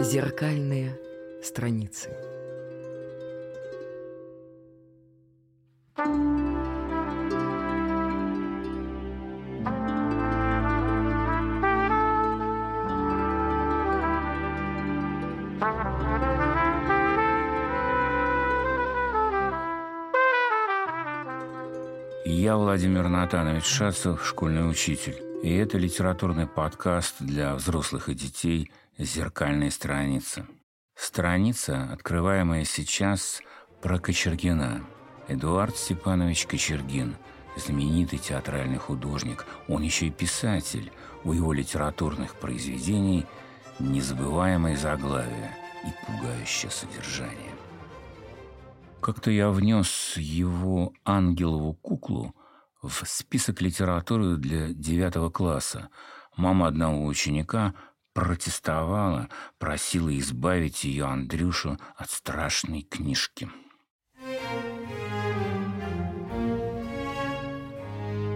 Зеркальные страницы. Я Владимир Натанович Шацев, школьный учитель. И это литературный подкаст для взрослых и детей «Зеркальная страница». Страница, открываемая сейчас, про Кочергина. Эдуард Степанович Кочергин – знаменитый театральный художник. Он еще и писатель. У его литературных произведений незабываемое заглавие и пугающее содержание. Как-то я внес его ангелову куклу в список литературы для девятого класса. Мама одного ученика протестовала, просила избавить ее Андрюшу от страшной книжки.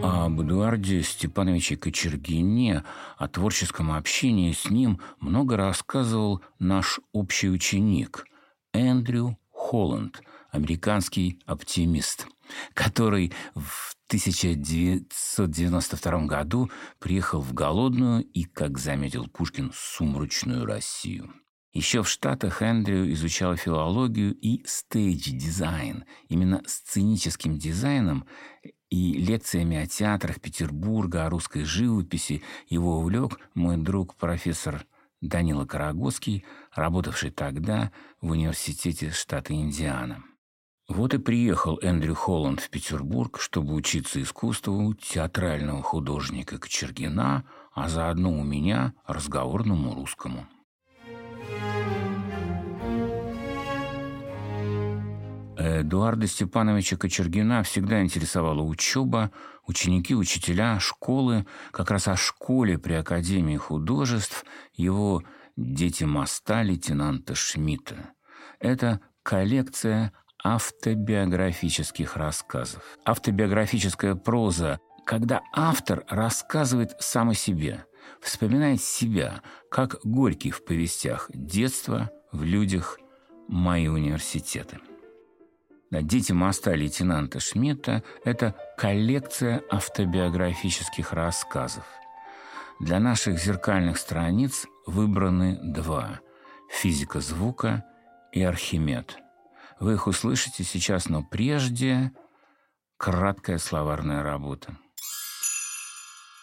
Об Эдуарде Степановиче Кочергине, о творческом общении с ним много рассказывал наш общий ученик Эндрю Холланд – американский оптимист, который в 1992 году приехал в голодную и, как заметил Пушкин, сумрачную Россию. Еще в Штатах Эндрю изучал филологию и stage design. Именно сценическим дизайном и лекциями о театрах Петербурга, о русской живописи его увлек мой друг профессор Данила Корогодский, работавший тогда в университете штата Индиана. Вот и приехал Эндрю Холланд в Петербург, чтобы учиться искусству театрального художника Кочергина, а заодно у меня разговорному русскому. Эдуарда Степановича Кочергина всегда интересовала учеба, ученики, учителя, школы. Как раз о школе при Академии художеств его «Дети моста» лейтенанта Шмидта. Это коллекция автобиографических рассказов. Автобиографическая проза, когда автор рассказывает сам о себе, вспоминает себя, как Горький в повестях «Детство в людях. Мои университеты». «Дети моста» лейтенанта Шмидта – это коллекция автобиографических рассказов. Для наших зеркальных страниц выбраны два – «Физика звука» и «Архимед». Вы их услышите сейчас, но прежде краткая словарная работа.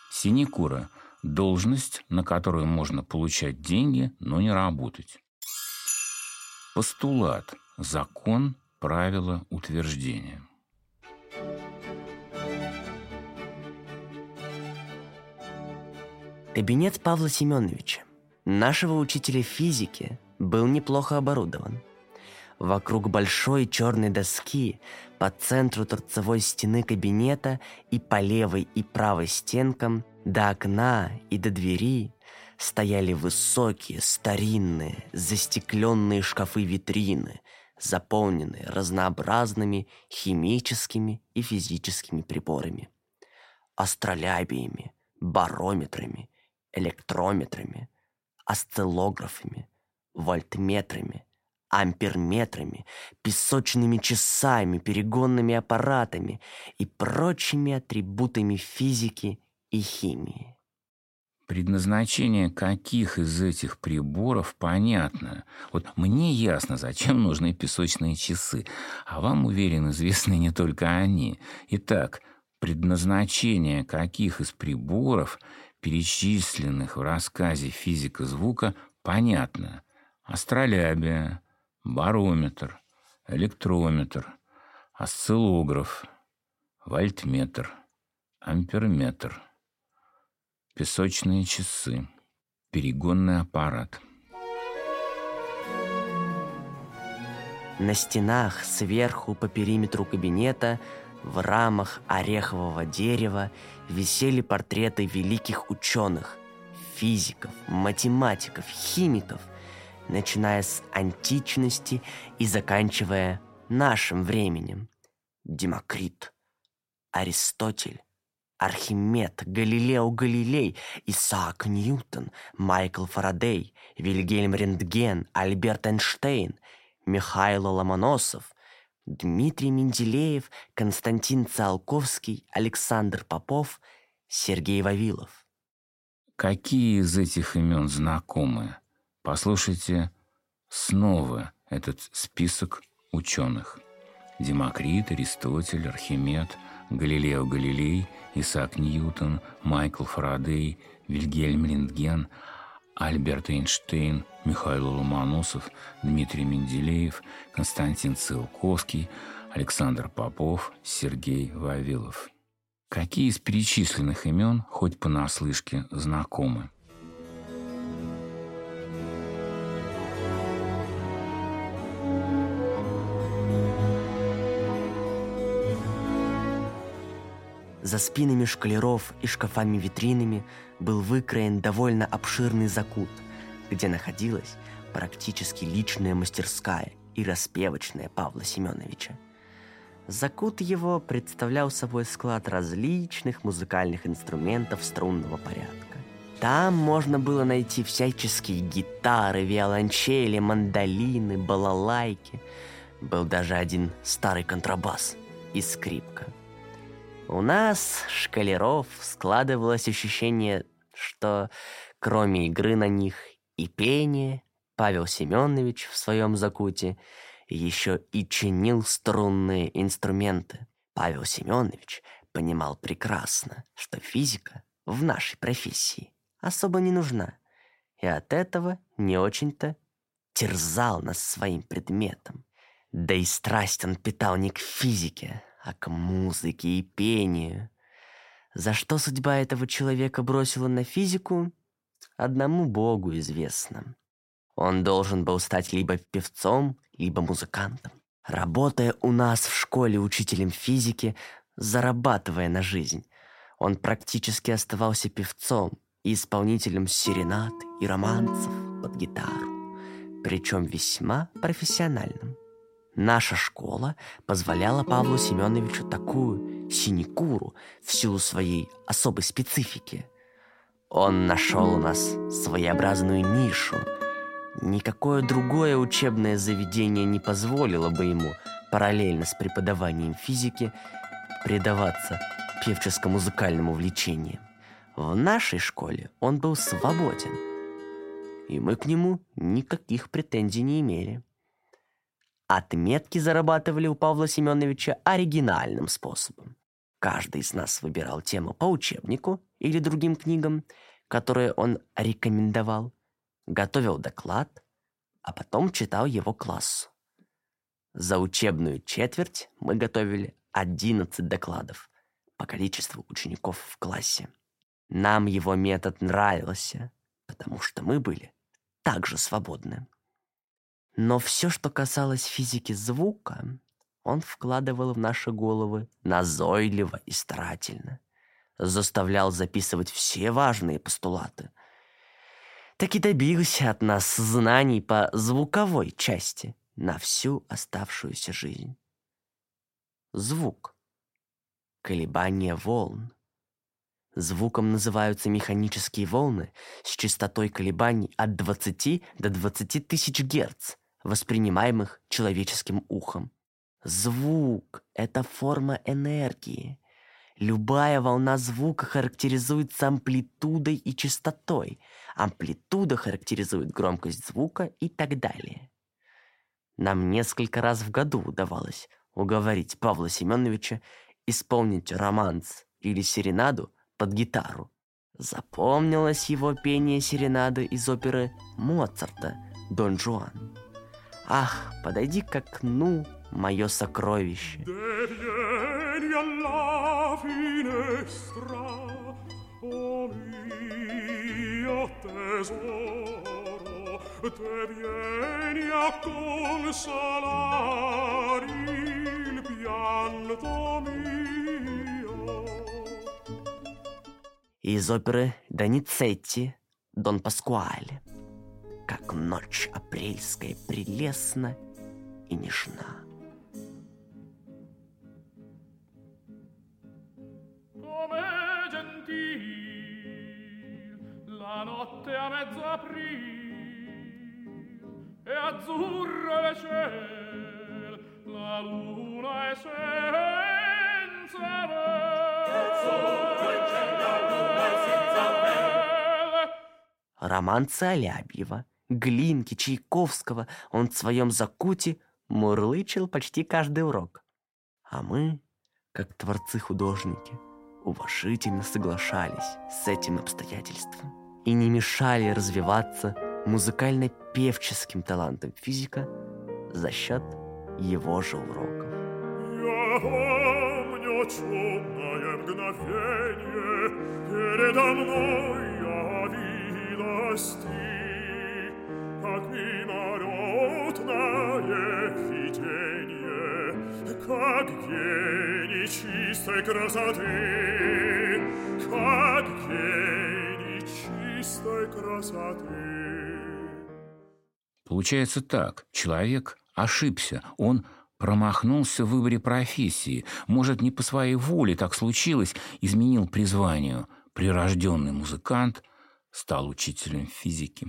Синекура – должность, на которую можно получать деньги, но не работать. Постулат – закон, правило, утверждение. Кабинет Павла Семеновича, нашего учителя физики, был неплохо оборудован – Вокруг большой черной доски по центру торцевой стены кабинета и по левой и правой стенкам до окна и до двери стояли высокие, старинные, застекленные шкафы-витрины, заполненные разнообразными химическими и физическими приборами. Астролябиями, барометрами, электрометрами, осциллографами, вольтметрами – амперметрами, песочными часами, перегонными аппаратами и прочими атрибутами физики и химии. Предназначение каких из этих приборов понятно. Вот мне ясно, зачем нужны песочные часы, а вам, уверен, известны не только они. Итак, предназначение каких из приборов, перечисленных в рассказе «Физика звука», понятно. Астролябия, барометр, электрометр, осциллограф, вольтметр, амперметр, песочные часы, перегонный аппарат. На стенах сверху по периметру кабинета в рамах орехового дерева висели портреты великих ученых, физиков, математиков, химиков – начиная с античности и заканчивая нашим временем. Демокрит, Аристотель, Архимед, Галилео Галилей, Исаак Ньютон, Майкл Фарадей, Вильгельм Рентген, Альберт Эйнштейн, Михаил Ломоносов, Дмитрий Менделеев, Константин Циолковский, Александр Попов, Сергей Вавилов. Какие из этих имен знакомы? Послушайте снова этот список ученых. Демокрит, Аристотель, Архимед, Галилео Галилей, Исаак Ньютон, Майкл Фарадей, Вильгельм Рентген, Альберт Эйнштейн, Михаил Ломоносов, Дмитрий Менделеев, Константин Циолковский, Александр Попов, Сергей Вавилов. Какие из перечисленных имен хоть понаслышке знакомы? За спинами шкалеров и шкафами-витринами был выкроен довольно обширный закут, где находилась практически личная мастерская и распевочная Павла Семеновича. Закут его представлял собой склад различных музыкальных инструментов струнного порядка. Там можно было найти всяческие гитары, виолончели, мандолины, балалайки. Был даже один старый контрабас и скрипка – у нас, шкалеров, складывалось ощущение, что кроме игры на них и пения, Павел Семенович в своем закуте еще и чинил струнные инструменты. Павел Семенович понимал прекрасно, что физика в нашей профессии особо не нужна, и от этого не очень-то терзал нас своим предметом. Да и страсть он питал не к физике, а к музыке и пению. За что судьба этого человека бросила на физику, одному Богу известно. Он должен был стать либо певцом, либо музыкантом. Работая у нас в школе учителем физики, зарабатывая на жизнь, он практически оставался певцом и исполнителем серенад и романцев под гитару, причем весьма профессиональным. Наша школа позволяла Павлу Семеновичу такую синекуру в силу своей особой специфики. Он нашел у нас своеобразную нишу. Никакое другое учебное заведение не позволило бы ему параллельно с преподаванием физики предаваться певческо-музыкальным увлечениям. В нашей школе он был свободен, и мы к нему никаких претензий не имели. Отметки зарабатывали у Павла Семеновича оригинальным способом. Каждый из нас выбирал тему по учебнику или другим книгам, которые он рекомендовал, готовил доклад, а потом читал его классу. За учебную четверть мы готовили 11 докладов по количеству учеников в классе. Нам его метод нравился, потому что мы были также свободны. Но все, что касалось физики звука, он вкладывал в наши головы назойливо и старательно. Заставлял записывать все важные постулаты. Так и добился от нас знаний по звуковой части на всю оставшуюся жизнь. Звук. Колебание волн. Звуком называются механические волны с частотой колебаний от 20 до 20 тысяч герц – воспринимаемых человеческим ухом. Звук — это форма энергии. Любая волна звука характеризуется амплитудой и частотой. Амплитуда характеризует громкость звука и так далее. Нам несколько раз в году удавалось уговорить Павла Семеновича исполнить романс или серенаду под гитару. Запомнилось его пение серенады из оперы Моцарта «Дон Жуан». Ах, подойди к окну, мое сокровище. Te vieni a consolare il pianto mio. Из оперы Доницетти «Дон Паскуале» как ночь апрельская прелестна и нежна. La notte a mezzo april e azzurro le ciel, la luna è senza me. Роман Цалябьева – Глинки, Чайковского он в своем закуте мурлычил почти каждый урок. А мы, как творцы-художники, уважительно соглашались с этим обстоятельством и не мешали развиваться музыкально-певческим талантом физика за счет его же уроков. Я помню чудное мгновение, передо мной гений чистой красоты, как гений чистой красоты. Получается так, человек ошибся, он промахнулся в выборе профессии. Может, не по своей воле так случилось, изменил призванию. Прирожденный музыкант стал учителем физики.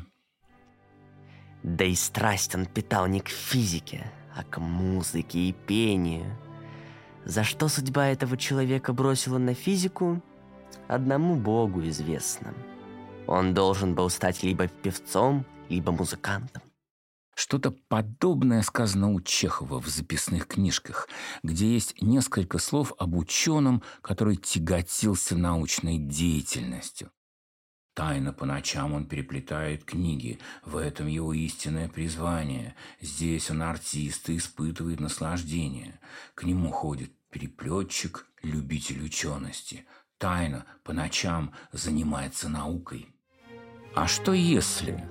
Да и страсть он питал не к физике, а к музыке и пению. За что судьба этого человека бросила на физику, одному Богу известно. Он должен был стать либо певцом, либо музыкантом. Что-то подобное сказано у Чехова в записных книжках, где есть несколько слов об ученом, который тяготился научной деятельностью. Тайно по ночам он переплетает книги, в этом его истинное призвание. Здесь он артист и испытывает наслаждение. К нему ходит переплетчик, любитель учености. Тайно по ночам занимается наукой. А что если...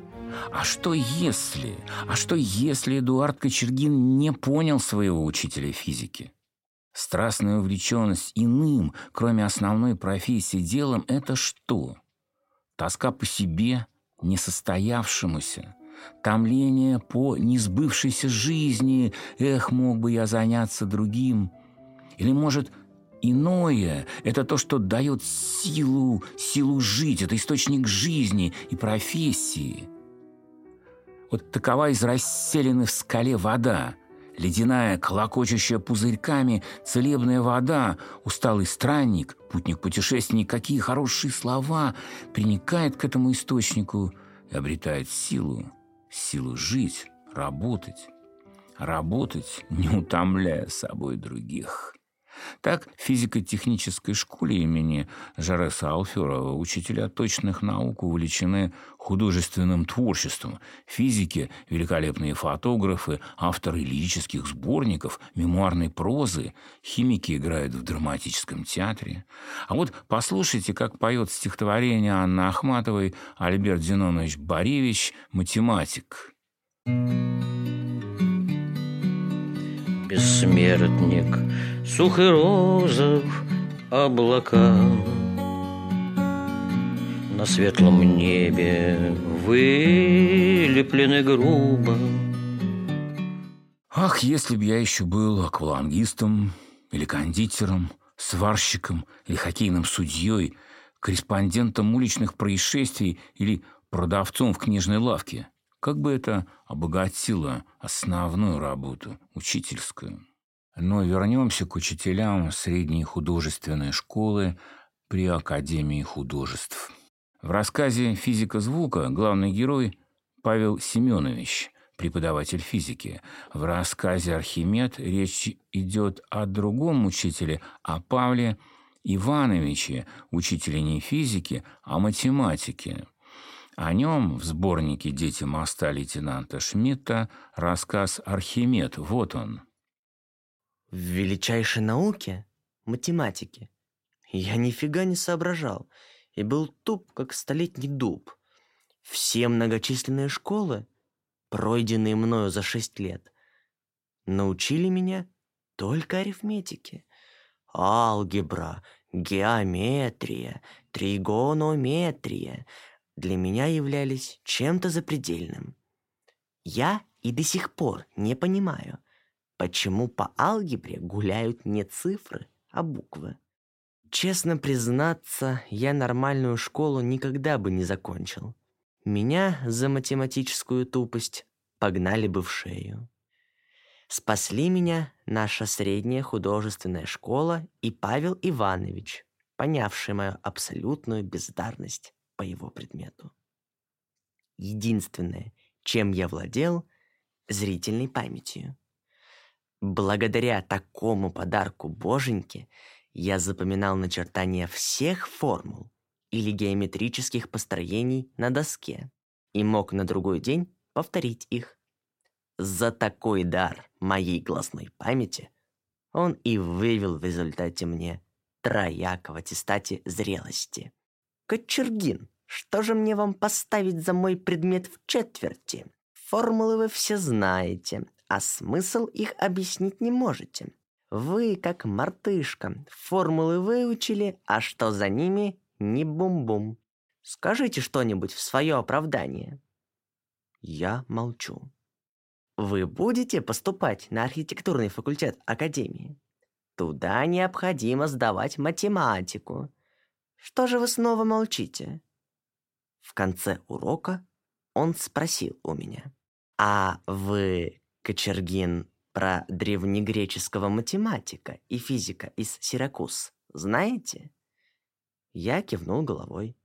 А что если... А что если Эдуард Кочергин не понял своего учителя физики? Страстная увлеченность иным, кроме основной профессии делом, это что? Тоска по себе, несостоявшемуся, томление по несбывшейся жизни, эх, мог бы я заняться другим. Или, может, иное – это то, что дает силу, силу жить, это источник жизни и профессии – вот такова из расселены в скале вода, ледяная, колокочущая пузырьками, целебная вода, усталый странник, путник-путешественник, какие хорошие слова, приникает к этому источнику и обретает силу, силу жить, работать, работать, не утомляя собой других. Так, в физико-технической школе имени Жареса Алферова учителя точных наук увлечены художественным творчеством. Физики – великолепные фотографы, авторы лирических сборников, мемуарной прозы, химики играют в драматическом театре. А вот послушайте, как поет стихотворение Анны Ахматовой Альберт Зинонович Боревич «Математик». Бессмертник – сух и розов облака На светлом небе вылеплены грубо Ах, если б я еще был аквалангистом или кондитером, сварщиком или хоккейным судьей, корреспондентом уличных происшествий или продавцом в книжной лавке. Как бы это обогатило основную работу, учительскую. Но вернемся к учителям средней художественной школы при Академии художеств. В рассказе «Физика звука» главный герой Павел Семенович, преподаватель физики. В рассказе «Архимед» речь идет о другом учителе, о Павле Ивановиче, учителе не физики, а математики. О нем в сборнике «Дети моста» лейтенанта Шмидта рассказ «Архимед». Вот он – в величайшей науке, математике, я нифига не соображал и был туп, как столетний дуб. Все многочисленные школы, пройденные мною за шесть лет, научили меня только арифметике. Алгебра, геометрия, тригонометрия для меня являлись чем-то запредельным. Я и до сих пор не понимаю, Почему по алгебре гуляют не цифры, а буквы? Честно признаться, я нормальную школу никогда бы не закончил. Меня за математическую тупость погнали бы в шею. Спасли меня наша средняя художественная школа и Павел Иванович, понявший мою абсолютную бездарность по его предмету. Единственное, чем я владел, зрительной памятью. Благодаря такому подарку боженьке я запоминал начертания всех формул или геометрических построений на доске и мог на другой день повторить их. За такой дар моей глазной памяти он и вывел в результате мне трояк в аттестате зрелости. Кочергин, что же мне вам поставить за мой предмет в четверти? Формулы вы все знаете, а смысл их объяснить не можете. Вы, как мартышка, формулы выучили, а что за ними – не бум-бум. Скажите что-нибудь в свое оправдание. Я молчу. Вы будете поступать на архитектурный факультет Академии? Туда необходимо сдавать математику. Что же вы снова молчите? В конце урока он спросил у меня. А вы, Кочергин, про древнегреческого математика и физика из Сиракуз знаете? Я кивнул головой.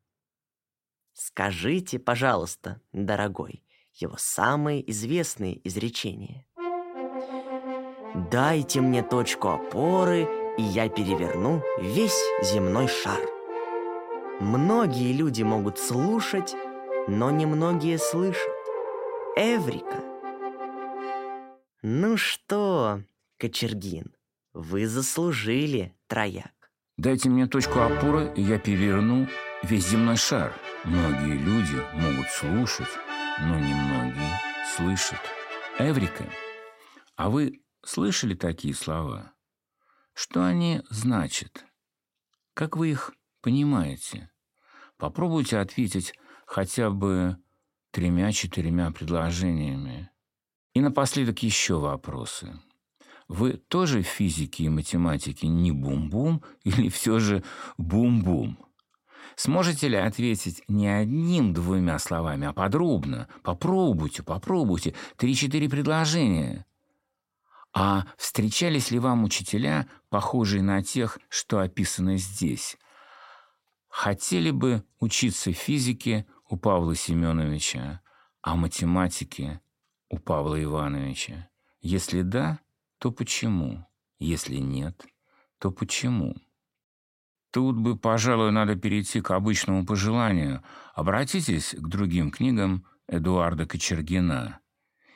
Скажите, пожалуйста, дорогой, его самые известные изречения. Дайте мне точку опоры, и я переверну весь земной шар. Многие люди могут слушать, но немногие слышат. Эврика. Ну что, Кочергин, вы заслужили трояк. Дайте мне точку опоры, и я переверну весь земной шар. Многие люди могут слушать, но немногие слышат. Эврика. А вы слышали такие слова? Что они значат? Как вы их понимаете? Попробуйте ответить хотя бы тремя-четырьмя предложениями. И напоследок еще вопросы. Вы тоже в физике и математике не бум-бум или все же бум-бум? Сможете ли ответить не одним-двумя словами, а подробно? Попробуйте, попробуйте. Три-четыре предложения. А встречались ли вам учителя, похожие на тех, что описаны здесь? Хотели бы учиться физике у Павла Семеновича, а математике у Павла Ивановича? Если да, то почему? Если нет, то почему? Тут бы, пожалуй, надо перейти к обычному пожеланию. Обратитесь к другим книгам Эдуарда Кочергина.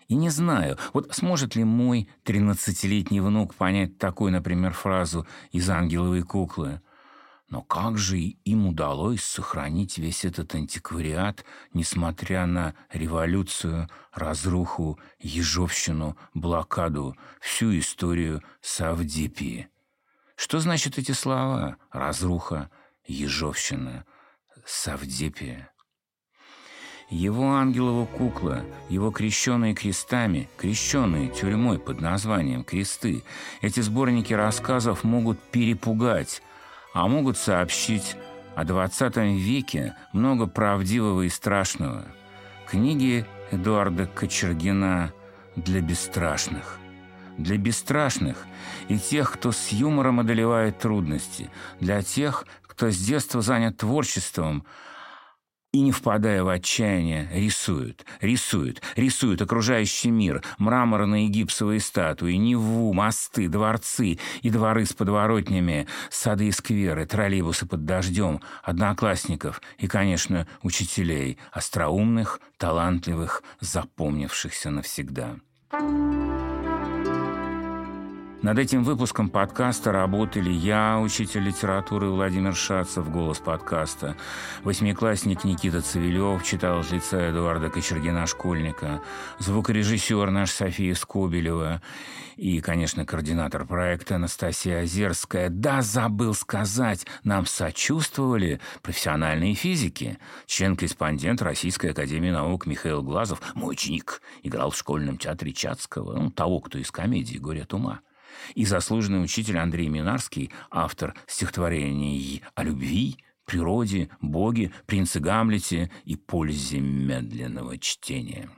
И не знаю, вот сможет ли мой тринадцатилетний внук понять такую, например, фразу из «Ангеловой куклы». Но как же им удалось сохранить весь этот антиквариат, несмотря на революцию, разруху, ежовщину, блокаду, всю историю Савдипии? Что значат эти слова? Разруха, ежовщина, Савдепия. Его ангелова кукла, его крещенные крестами, крещенные тюрьмой под названием «Кресты», эти сборники рассказов могут перепугать, а могут сообщить о XX веке много правдивого и страшного. Книги Эдуарда Кочергина для бесстрашных. Для бесстрашных и тех, кто с юмором одолевает трудности, для тех, кто с детства занят творчеством – и, не впадая в отчаяние, рисуют, рисуют, рисуют окружающий мир, мраморные гипсовые статуи, Неву, мосты, дворцы и дворы с подворотнями, сады и скверы, троллейбусы под дождем, одноклассников и, конечно, учителей, остроумных, талантливых, запомнившихся навсегда. Над этим выпуском подкаста работали я, учитель литературы Владимир Шацев, голос подкаста, восьмиклассник Никита Цивилев, читал от лица Эдуарда Кочергина «Школьника», звукорежиссер наш София Скобелева и, конечно, координатор проекта Анастасия Озерская. Да, забыл сказать, нам сочувствовали профессиональные физики. Член-корреспондент Российской Академии Наук Михаил Глазов, мой ученик, играл в школьном театре Чацкого, ну, того, кто из комедии «Горе от ума» И заслуженный учитель Андрей Минарский, автор стихотворений о любви, природе, боге, принце Гамлете и пользе медленного чтения.